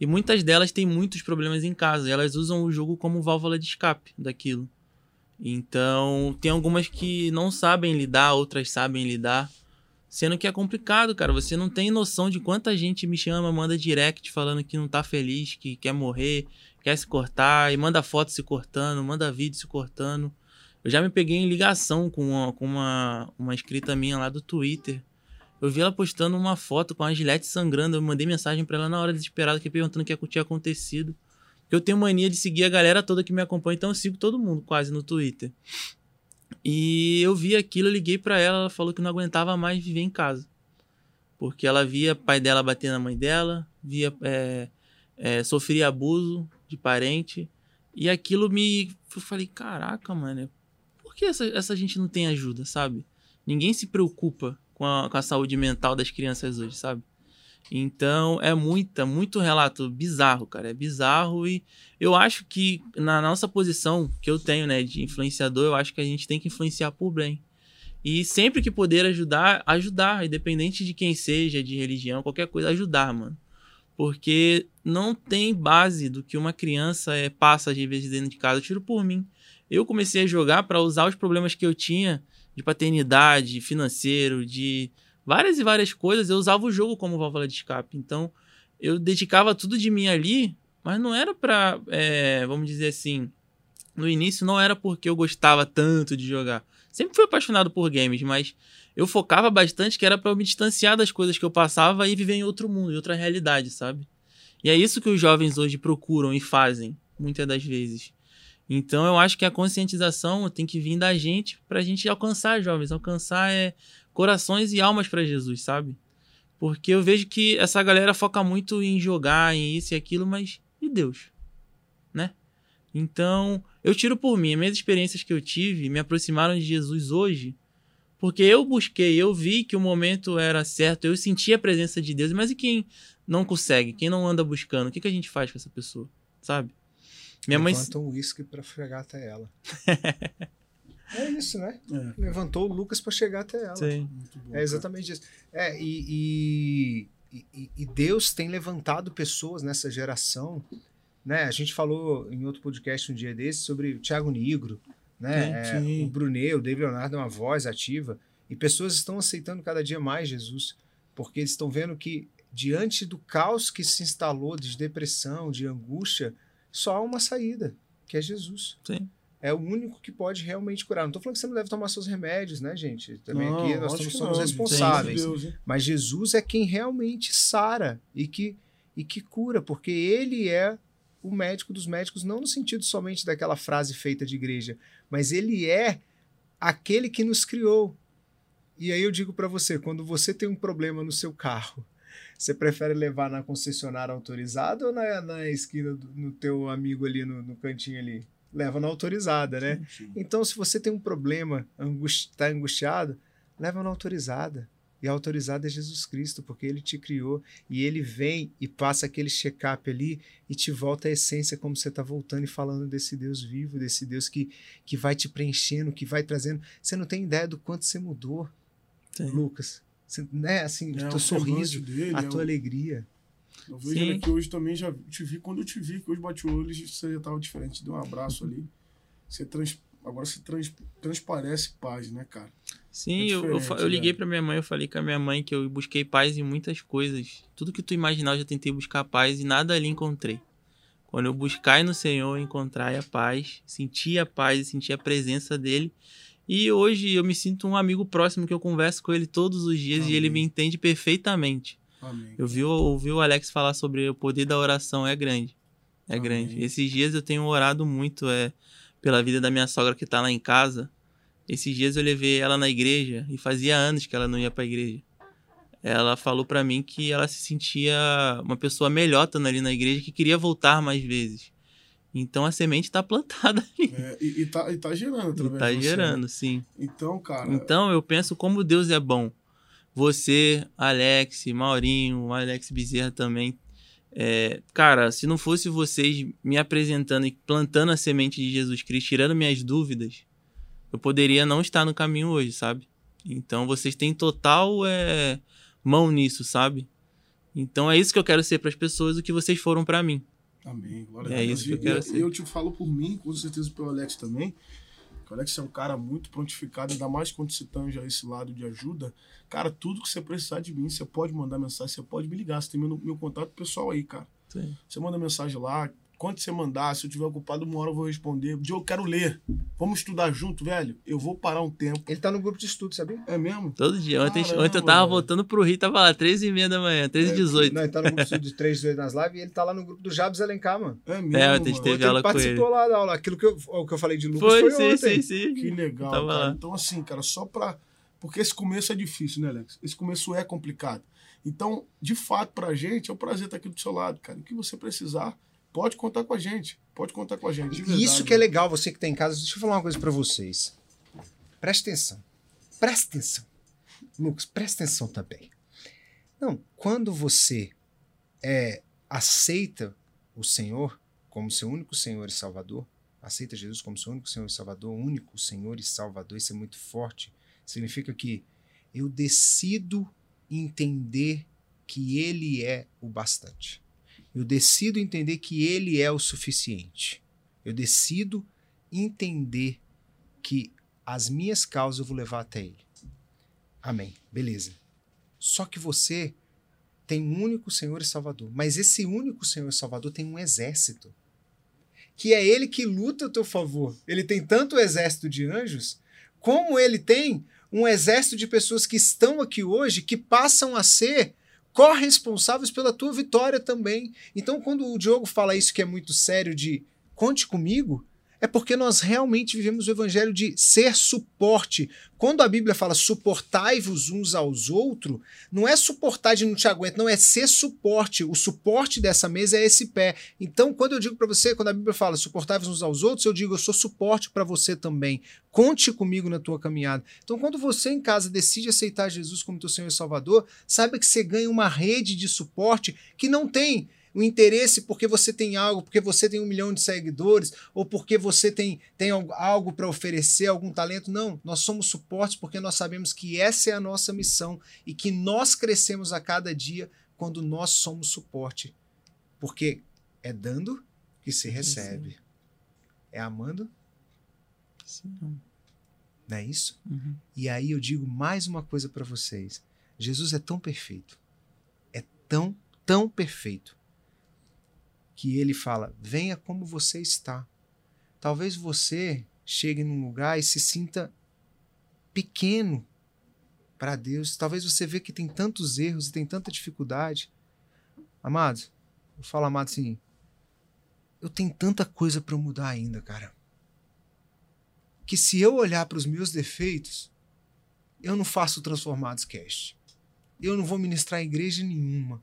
E muitas delas têm muitos problemas em casa. Elas usam o jogo como válvula de escape daquilo. Então, tem algumas que não sabem lidar, outras sabem lidar. Sendo que é complicado, cara. Você não tem noção de quanta gente me chama, manda direct falando que não tá feliz, que quer morrer, quer se cortar, e manda foto se cortando, manda vídeo se cortando. Eu já me peguei em ligação com uma, com uma, uma escrita minha lá do Twitter eu vi ela postando uma foto com a gilete sangrando. Eu mandei mensagem para ela na hora desesperada, que perguntando o que tinha acontecido. Eu tenho mania de seguir a galera toda que me acompanha, então eu sigo todo mundo quase no Twitter. E eu vi aquilo, eu liguei para ela, ela falou que não aguentava mais viver em casa. Porque ela via pai dela bater na mãe dela, via é, é, sofria abuso de parente. E aquilo me. Eu falei, caraca, mano, por que essa, essa gente não tem ajuda, sabe? Ninguém se preocupa com a, com a saúde mental das crianças hoje, sabe? Então é muita, muito relato bizarro, cara. É bizarro e eu acho que na nossa posição que eu tenho, né, de influenciador, eu acho que a gente tem que influenciar por bem. E sempre que poder ajudar, ajudar, independente de quem seja, de religião, qualquer coisa, ajudar, mano. Porque não tem base do que uma criança é, passa às vezes dentro de casa. Eu tiro por mim. Eu comecei a jogar para usar os problemas que eu tinha de paternidade, financeiro, de várias e várias coisas, eu usava o jogo como válvula de escape. Então, eu dedicava tudo de mim ali, mas não era pra, é, vamos dizer assim, no início não era porque eu gostava tanto de jogar. Sempre fui apaixonado por games, mas eu focava bastante que era para eu me distanciar das coisas que eu passava e viver em outro mundo, em outra realidade, sabe? E é isso que os jovens hoje procuram e fazem, muitas das vezes. Então eu acho que a conscientização tem que vir da gente para a gente alcançar jovens, alcançar é, corações e almas para Jesus, sabe? Porque eu vejo que essa galera foca muito em jogar, em isso e aquilo, mas e Deus? Né? Então, eu tiro por mim, as minhas experiências que eu tive me aproximaram de Jesus hoje, porque eu busquei, eu vi que o momento era certo, eu senti a presença de Deus, mas e quem não consegue, quem não anda buscando, o que, que a gente faz com essa pessoa, sabe? Minha Levanta mãe... um uísque para chegar até ela. é isso, né? É. Levantou o Lucas para chegar até ela. Sim. Bom, é exatamente isso. É, e, e, e, e, Deus tem levantado pessoas nessa geração. Né? A gente falou em outro podcast um dia desse sobre o Thiago Negro, né? É, o Brunet, o David Leonardo é uma voz ativa. E pessoas estão aceitando cada dia mais Jesus, porque eles estão vendo que diante do caos que se instalou de depressão, de angústia, só há uma saída, que é Jesus. Sim. É o único que pode realmente curar. Não estou falando que você não deve tomar seus remédios, né, gente? Também não, aqui nós somos, somos responsáveis. Deus, mas Jesus é quem realmente sara e que, e que cura, porque ele é o médico dos médicos, não no sentido somente daquela frase feita de igreja, mas ele é aquele que nos criou. E aí eu digo para você, quando você tem um problema no seu carro, você prefere levar na concessionária autorizada ou na, na esquina do no teu amigo ali no, no cantinho ali? Leva na autorizada, né? Sim, sim. Então, se você tem um problema, está angustiado, leva na autorizada. E a autorizada é Jesus Cristo, porque ele te criou e ele vem e passa aquele check-up ali e te volta à essência, como você está voltando e falando desse Deus vivo, desse Deus que, que vai te preenchendo, que vai trazendo. Você não tem ideia do quanto você mudou, Sim. Lucas. Você, né? Assim, é, o teu sorriso, dele, a é tua o... alegria. Eu vejo ele que hoje também já te vi. Quando eu te vi, que hoje bati o olho, você já estava diferente. Deu um abraço ali. Você trans, agora você trans, transparece paz, né, cara? Sim, é eu, eu, eu, liguei né? pra minha mãe, eu falei com a minha mãe que eu busquei paz em muitas coisas. Tudo que tu imaginar, eu já tentei buscar paz e nada ali encontrei. Quando eu buscar no Senhor, encontrar a paz, sentir a paz e sentir a presença dele. E hoje eu me sinto um amigo próximo que eu converso com ele todos os dias Amém. e ele me entende perfeitamente. Amém. Eu vi, ouvi o Alex falar sobre o poder da oração, é grande. É Amém. grande. Esses dias eu tenho orado muito é, pela vida da minha sogra que tá lá em casa esses dias eu levei ela na igreja e fazia anos que ela não ia para a igreja. Ela falou para mim que ela se sentia uma pessoa melhor estando ali na igreja, que queria voltar mais vezes. Então a semente está plantada ali. É, e, e, tá, e tá gerando através e tá gerando, né? sim. Então, cara. Então eu penso como Deus é bom. Você, Alex, Maurinho, Alex Bezerra também. É, cara, se não fosse vocês me apresentando e plantando a semente de Jesus Cristo, tirando minhas dúvidas, eu poderia não estar no caminho hoje, sabe? Então vocês têm total é, mão nisso, sabe? Então é isso que eu quero ser para as pessoas, o que vocês foram para mim. Amém. Glória é a Deus. isso que eu quero e, ser. Eu te falo por mim, com certeza pelo Alex também. O Alex é um cara muito prontificado, ainda mais quando se tanja esse lado de ajuda. Cara, tudo que você precisar de mim, você pode mandar mensagem, você pode me ligar. Você tem meu, meu contato pessoal aí, cara. Sim. Você manda mensagem lá, quando você mandar, se eu tiver ocupado, uma hora eu vou responder. Dia eu quero ler. Vamos estudar junto, velho? Eu vou parar um tempo. Ele tá no grupo de estudo, sabia? É mesmo? Todo dia. Ontem, Caramba, ontem eu tava velho. voltando pro Rio, tava lá, 13 e meia da manhã, 13 e 18. É, não, ele tá no grupo de estudo de 3 e nas lives e ele tá lá no grupo do Jabs Alencar, mano. É mesmo? É, ontem a gente teve ontem aula ele participou lá da aula. Aquilo que eu, o que eu falei de Lucas foi, foi sim, ontem. Sim, sim. Que legal, tava cara. Lá. Então, assim, cara, só pra... Porque esse começo é difícil, né, Alex? Esse começo é complicado. Então, de fato, pra gente, é um prazer estar aqui do seu lado, cara. O que você precisar, pode contar com a gente. Pode contar com a gente. E isso que é legal, você que está em casa. Deixa eu falar uma coisa para vocês. Presta atenção. Presta atenção. Lucas, presta atenção também. Não, quando você é, aceita o Senhor como seu único Senhor e Salvador, aceita Jesus como seu único Senhor e Salvador, único Senhor e Salvador, isso é muito forte. Significa que eu decido entender que Ele é o bastante. Eu decido entender que Ele é o suficiente. Eu decido entender que as minhas causas eu vou levar até Ele. Amém. Beleza. Só que você tem um único Senhor e Salvador. Mas esse único Senhor e Salvador tem um exército. Que é Ele que luta a teu favor. Ele tem tanto exército de anjos, como ele tem um exército de pessoas que estão aqui hoje que passam a ser corresponsáveis pela tua vitória também. Então, quando o Diogo fala isso que é muito sério de conte comigo, é porque nós realmente vivemos o evangelho de ser suporte. Quando a Bíblia fala suportai-vos uns aos outros, não é suportar de não te aguento, não é ser suporte. O suporte dessa mesa é esse pé. Então, quando eu digo para você, quando a Bíblia fala suportai-vos uns aos outros, eu digo eu sou suporte para você também. Conte comigo na tua caminhada. Então, quando você em casa decide aceitar Jesus como teu Senhor e Salvador, saiba que você ganha uma rede de suporte que não tem o interesse porque você tem algo, porque você tem um milhão de seguidores, ou porque você tem, tem algo para oferecer, algum talento. Não, nós somos suportes porque nós sabemos que essa é a nossa missão e que nós crescemos a cada dia quando nós somos suporte. Porque é dando que se recebe. Sim. É amando? Sim. Não é isso? Uhum. E aí eu digo mais uma coisa para vocês. Jesus é tão perfeito. É tão, tão perfeito que ele fala: venha como você está. Talvez você chegue num lugar e se sinta pequeno para Deus. Talvez você vê que tem tantos erros e tem tanta dificuldade. Amados, eu falo, amado, assim, eu tenho tanta coisa para mudar ainda, cara. Que se eu olhar para os meus defeitos, eu não faço Transformados Cast. Eu não vou ministrar igreja nenhuma.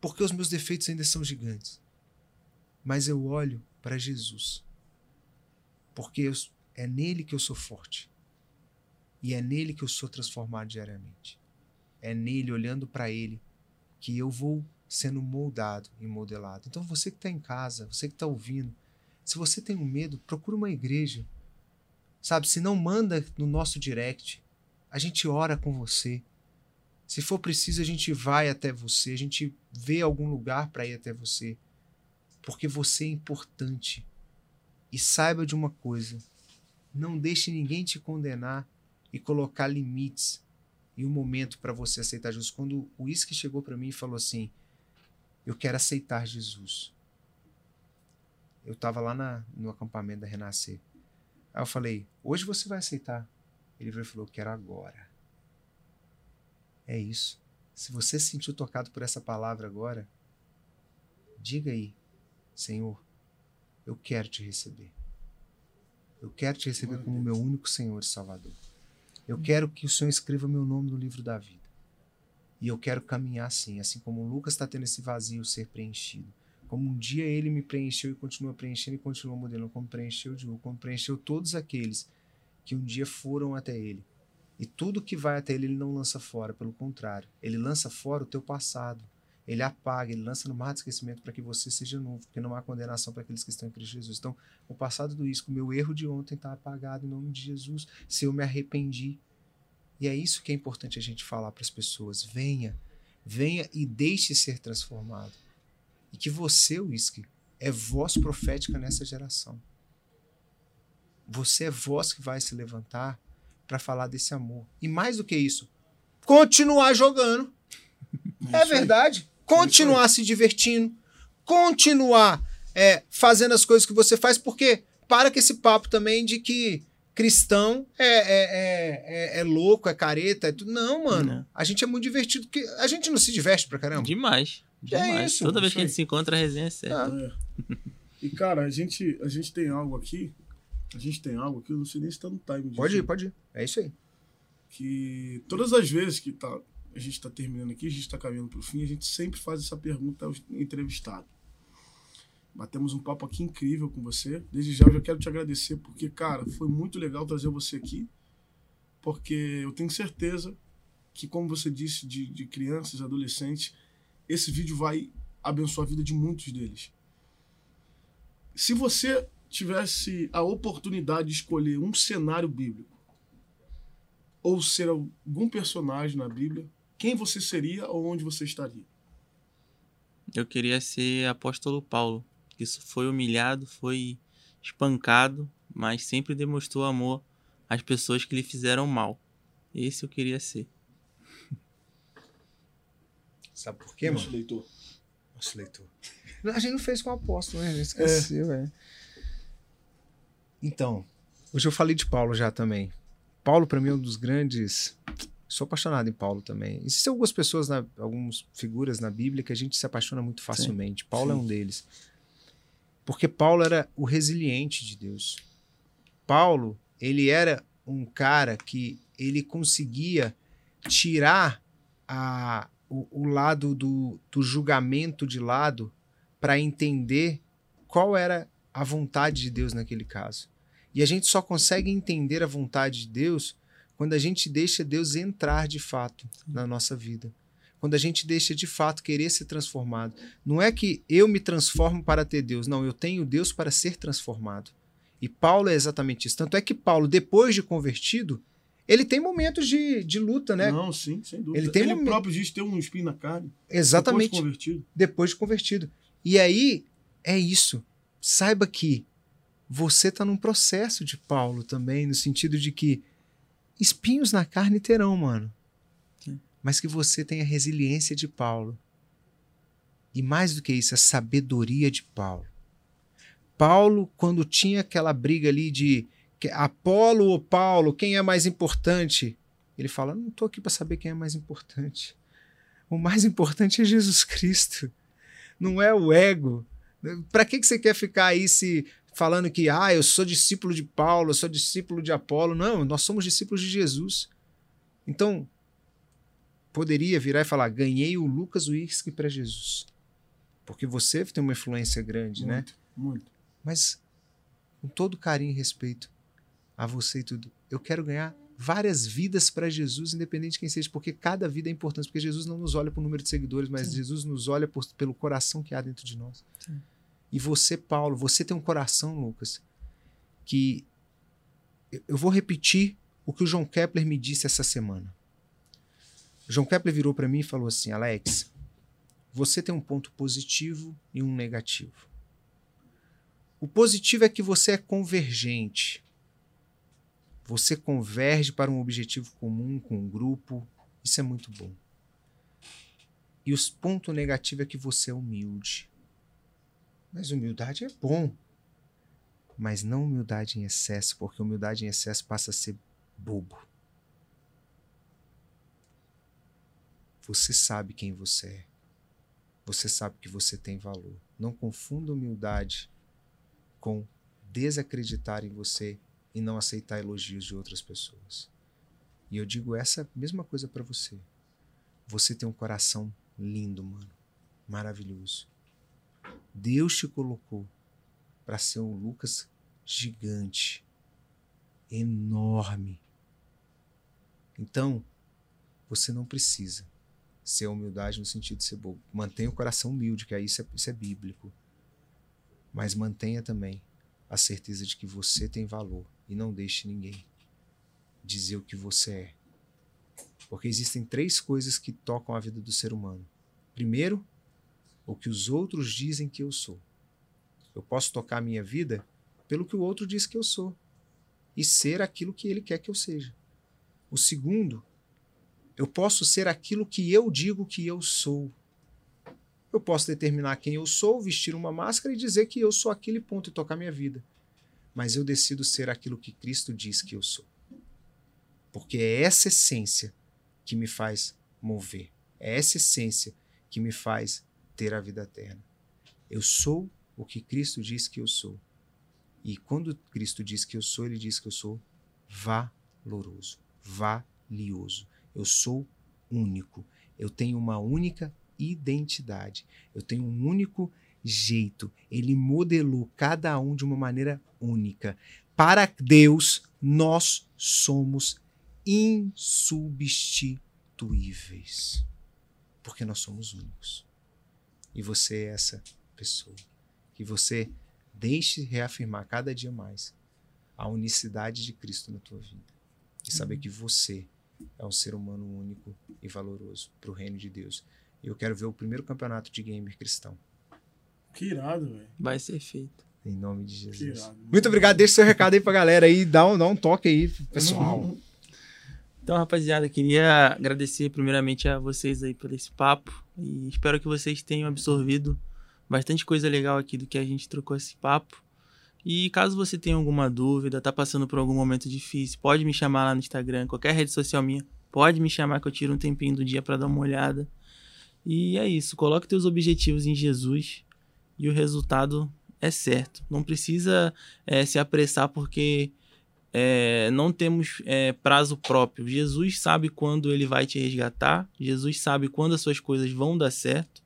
Porque os meus defeitos ainda são gigantes. Mas eu olho para Jesus. Porque eu, é nele que eu sou forte. E é nele que eu sou transformado diariamente. É nele, olhando para ele, que eu vou sendo moldado e modelado. Então, você que está em casa, você que está ouvindo, se você tem um medo, procura uma igreja. Sabe, se não manda no nosso direct, a gente ora com você. Se for preciso, a gente vai até você, a gente vê algum lugar para ir até você. Porque você é importante. E saiba de uma coisa: não deixe ninguém te condenar e colocar limites e um momento para você aceitar Jesus. Quando o Whisky chegou para mim e falou assim: Eu quero aceitar Jesus. Eu estava lá na, no acampamento da Renascer. Aí eu falei: Hoje você vai aceitar. Ele falou: Quero agora. É isso. Se você se sentiu tocado por essa palavra agora, diga aí: Senhor, eu quero te receber. Eu quero te receber como meu único Senhor e Salvador. Eu quero que o Senhor escreva meu nome no livro da vida. E eu quero caminhar assim, assim como Lucas está tendo esse vazio ser preenchido. Como um dia ele me preencheu e continua preenchendo e continua modelando, como preencheu de como preencheu todos aqueles que um dia foram até ele. E tudo que vai até ele, ele não lança fora, pelo contrário, ele lança fora o teu passado, ele apaga, ele lança no mar de esquecimento para que você seja novo, porque não há condenação para aqueles que estão em Cristo Jesus. Então, o passado do risco, o meu erro de ontem está apagado em nome de Jesus, se eu me arrependi. E é isso que é importante a gente falar para as pessoas. Venha, venha e deixe ser transformado. E que você, Whisky, é voz profética nessa geração. Você é voz que vai se levantar para falar desse amor. E mais do que isso, continuar jogando. É, é verdade continuar se divertindo, continuar é, fazendo as coisas que você faz, porque para com esse papo também de que cristão é, é, é, é, é louco, é careta, é tudo. Não, mano. Não. A gente é muito divertido, porque a gente não se diverte pra caramba. Demais. É demais. É isso, Toda vez que a gente se encontra, a resenha é certa. Ah. E, cara, a gente, a gente tem algo aqui. A gente tem algo aqui, eu não sei nem se tá no time. Pode ir, pode ir. É isso aí. Que todas as vezes que tá, a gente está terminando aqui, a gente está caminhando para o fim, a gente sempre faz essa pergunta ao entrevistado. Batemos um papo aqui incrível com você. Desde já eu já quero te agradecer, porque, cara, foi muito legal trazer você aqui, porque eu tenho certeza que, como você disse, de, de crianças, adolescentes, esse vídeo vai abençoar a vida de muitos deles. Se você tivesse a oportunidade de escolher um cenário bíblico, ou ser algum personagem na Bíblia, quem você seria ou onde você estaria? Eu queria ser apóstolo Paulo, que foi humilhado, foi espancado, mas sempre demonstrou amor às pessoas que lhe fizeram mal. Esse eu queria ser. Sabe por quê, Nosso mano? leitor. Nosso leitor. A gente não fez com o apóstolo, né? A gente esqueceu, é. é. Então, hoje eu falei de Paulo já também. Paulo, para mim, é um dos grandes Sou apaixonado em Paulo também. Existem algumas pessoas, na, algumas figuras na Bíblia que a gente se apaixona muito facilmente. Sim, Paulo é sim. é um deles. Porque Paulo era o resiliente de Deus. Paulo, ele era um cara que ele conseguia tirar a, o, o lado do, do julgamento de lado para entender qual era a vontade de Deus naquele caso. E a gente só consegue entender a vontade de Deus quando a gente deixa Deus entrar de fato na nossa vida. Quando a gente deixa de fato querer ser transformado. Não é que eu me transformo para ter Deus, não, eu tenho Deus para ser transformado. E Paulo é exatamente isso. Tanto é que Paulo, depois de convertido, ele tem momentos de, de luta, né? Não, sim, sem dúvida. Ele, tem ele próprio diz ter um espinho na carne. Exatamente. Depois de convertido. Depois de convertido. E aí, é isso. Saiba que você está num processo de Paulo também, no sentido de que Espinhos na carne terão, mano. Mas que você tenha resiliência de Paulo. E mais do que isso, a sabedoria de Paulo. Paulo, quando tinha aquela briga ali de Apolo ou Paulo, quem é mais importante? Ele fala: Não estou aqui para saber quem é mais importante. O mais importante é Jesus Cristo. Não é o ego, Para que, que você quer ficar aí se falando que ah, eu sou discípulo de Paulo, eu sou discípulo de Apolo? Não, nós somos discípulos de Jesus. Então, poderia virar e falar: ganhei o Lucas Whisky para Jesus. Porque você tem uma influência grande, muito, né? Muito. Mas, com todo carinho e respeito a você e tudo, eu quero ganhar várias vidas para Jesus, independente de quem seja, porque cada vida é importante, porque Jesus não nos olha por número de seguidores, mas Sim. Jesus nos olha por, pelo coração que há dentro de nós. Sim. E você, Paulo, você tem um coração, Lucas, que eu vou repetir o que o João Kepler me disse essa semana. O João Kepler virou para mim e falou assim: Alex, você tem um ponto positivo e um negativo. O positivo é que você é convergente. Você converge para um objetivo comum com um grupo. Isso é muito bom. E o ponto negativo é que você é humilde. Mas humildade é bom. Mas não humildade em excesso, porque humildade em excesso passa a ser bobo. Você sabe quem você é. Você sabe que você tem valor. Não confunda humildade com desacreditar em você e não aceitar elogios de outras pessoas. E eu digo essa mesma coisa para você. Você tem um coração lindo, mano. Maravilhoso. Deus te colocou para ser um Lucas gigante, enorme. Então, você não precisa ser humildade no sentido de ser bobo. Mantenha o coração humilde, que aí isso é, isso é bíblico. Mas mantenha também a certeza de que você tem valor e não deixe ninguém dizer o que você é. Porque existem três coisas que tocam a vida do ser humano. Primeiro, o que os outros dizem que eu sou. Eu posso tocar a minha vida pelo que o outro diz que eu sou e ser aquilo que ele quer que eu seja. O segundo, eu posso ser aquilo que eu digo que eu sou. Eu posso determinar quem eu sou, vestir uma máscara e dizer que eu sou aquele ponto e tocar minha vida mas eu decido ser aquilo que Cristo diz que eu sou. Porque é essa essência que me faz mover, é essa essência que me faz ter a vida eterna. Eu sou o que Cristo diz que eu sou. E quando Cristo diz que eu sou, ele diz que eu sou valoroso, valioso. Eu sou único. Eu tenho uma única identidade. Eu tenho um único jeito. Ele modelou cada um de uma maneira única. Para Deus, nós somos insubstituíveis. Porque nós somos únicos. E você é essa pessoa. Que você deixe reafirmar cada dia mais a unicidade de Cristo na tua vida. E saber uhum. que você é um ser humano único e valoroso para o reino de Deus. E eu quero ver o primeiro campeonato de gamer cristão. Que irado, velho. Vai ser feito. Em nome de Jesus. Irado, muito obrigado. Deixa seu recado aí pra galera aí. Dá um, dá um toque aí, pessoal. Então, rapaziada, queria agradecer primeiramente a vocês aí por esse papo. E espero que vocês tenham absorvido bastante coisa legal aqui do que a gente trocou esse papo. E caso você tenha alguma dúvida, tá passando por algum momento difícil, pode me chamar lá no Instagram, qualquer rede social minha, pode me chamar que eu tiro um tempinho do dia para dar uma olhada. E é isso, coloque teus objetivos em Jesus e o resultado é certo. Não precisa é, se apressar porque é, não temos é, prazo próprio. Jesus sabe quando ele vai te resgatar, Jesus sabe quando as suas coisas vão dar certo.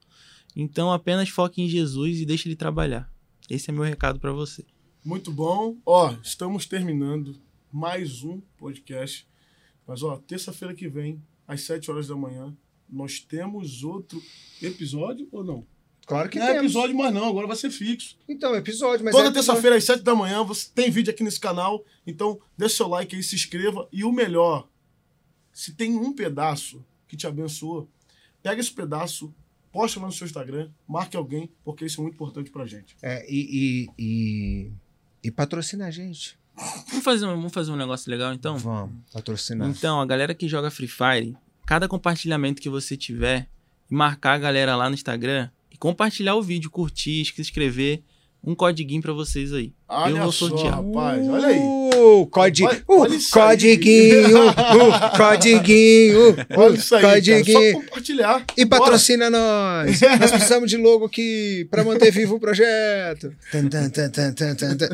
Então apenas foque em Jesus e deixe ele trabalhar. Esse é meu recado para você. Muito bom. Ó, estamos terminando mais um podcast. Mas ó, terça-feira que vem, às 7 horas da manhã, nós temos outro episódio ou não? Claro que não é episódio, mas não, agora vai ser fixo. Então, episódio, mas. Toda é terça-feira, às 7 da manhã, você tem vídeo aqui nesse canal. Então, deixa seu like aí, se inscreva. E o melhor, se tem um pedaço que te abençoa, pega esse pedaço, posta lá no seu Instagram, marque alguém, porque isso é muito importante pra gente. É, e, e, e, e patrocina a gente. Vamos fazer, vamos fazer um negócio legal então? Vamos, patrocinar. Então, a galera que joga Free Fire, cada compartilhamento que você tiver, e marcar a galera lá no Instagram, compartilhar o vídeo, curtir, se inscrever, um codiguinho pra vocês aí. Olha eu vou só, sortear. rapaz. Olha aí. Uh, codi Olha- uh, olha isso aí. codiguinho, uh, codiguinho, uh, Olha isso aí, codiguinho. Só compartilhar. E Bora. patrocina nós. Nós precisamos de logo aqui pra manter vivo o projeto. Tan, tan, tan, tan, tan, tan, tan.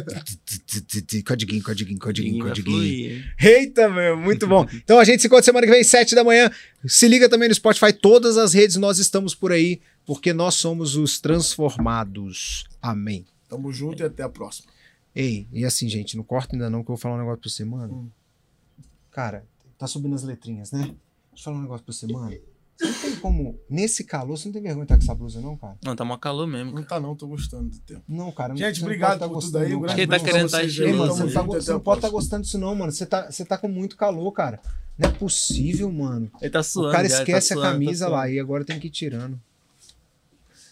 Codiguinho, codiguinho, codiguinho, codiguinho. Eita, meu, muito bom. Então a gente se encontra semana que vem, 7 da manhã. Se liga também no Spotify, todas as redes nós estamos por aí, porque nós somos os transformados. Amém. Tamo junto e até a próxima. Ei, e assim, gente, não corta ainda não, que eu vou falar um negócio pra você, mano. Hum. Cara, tá subindo as letrinhas, né? Deixa eu falar um negócio pra você, mano. Você não tem como, nesse calor, você não tem vergonha de estar com essa blusa, não, cara? Não, tá mó calor mesmo. Não tá não, tô gostando do tempo. Não, cara. Gente, você não obrigado tá por tudo gostando, aí. Um não, grande Quem tá querendo tá aí. Ei, mano, você, não tá você não pode estar próxima. gostando disso, não, mano. Você tá, você tá com muito calor, cara. Não é possível, mano. Ele tá suando. o cara já, tá esquece suando, a tá camisa lá e agora tem que ir tirando.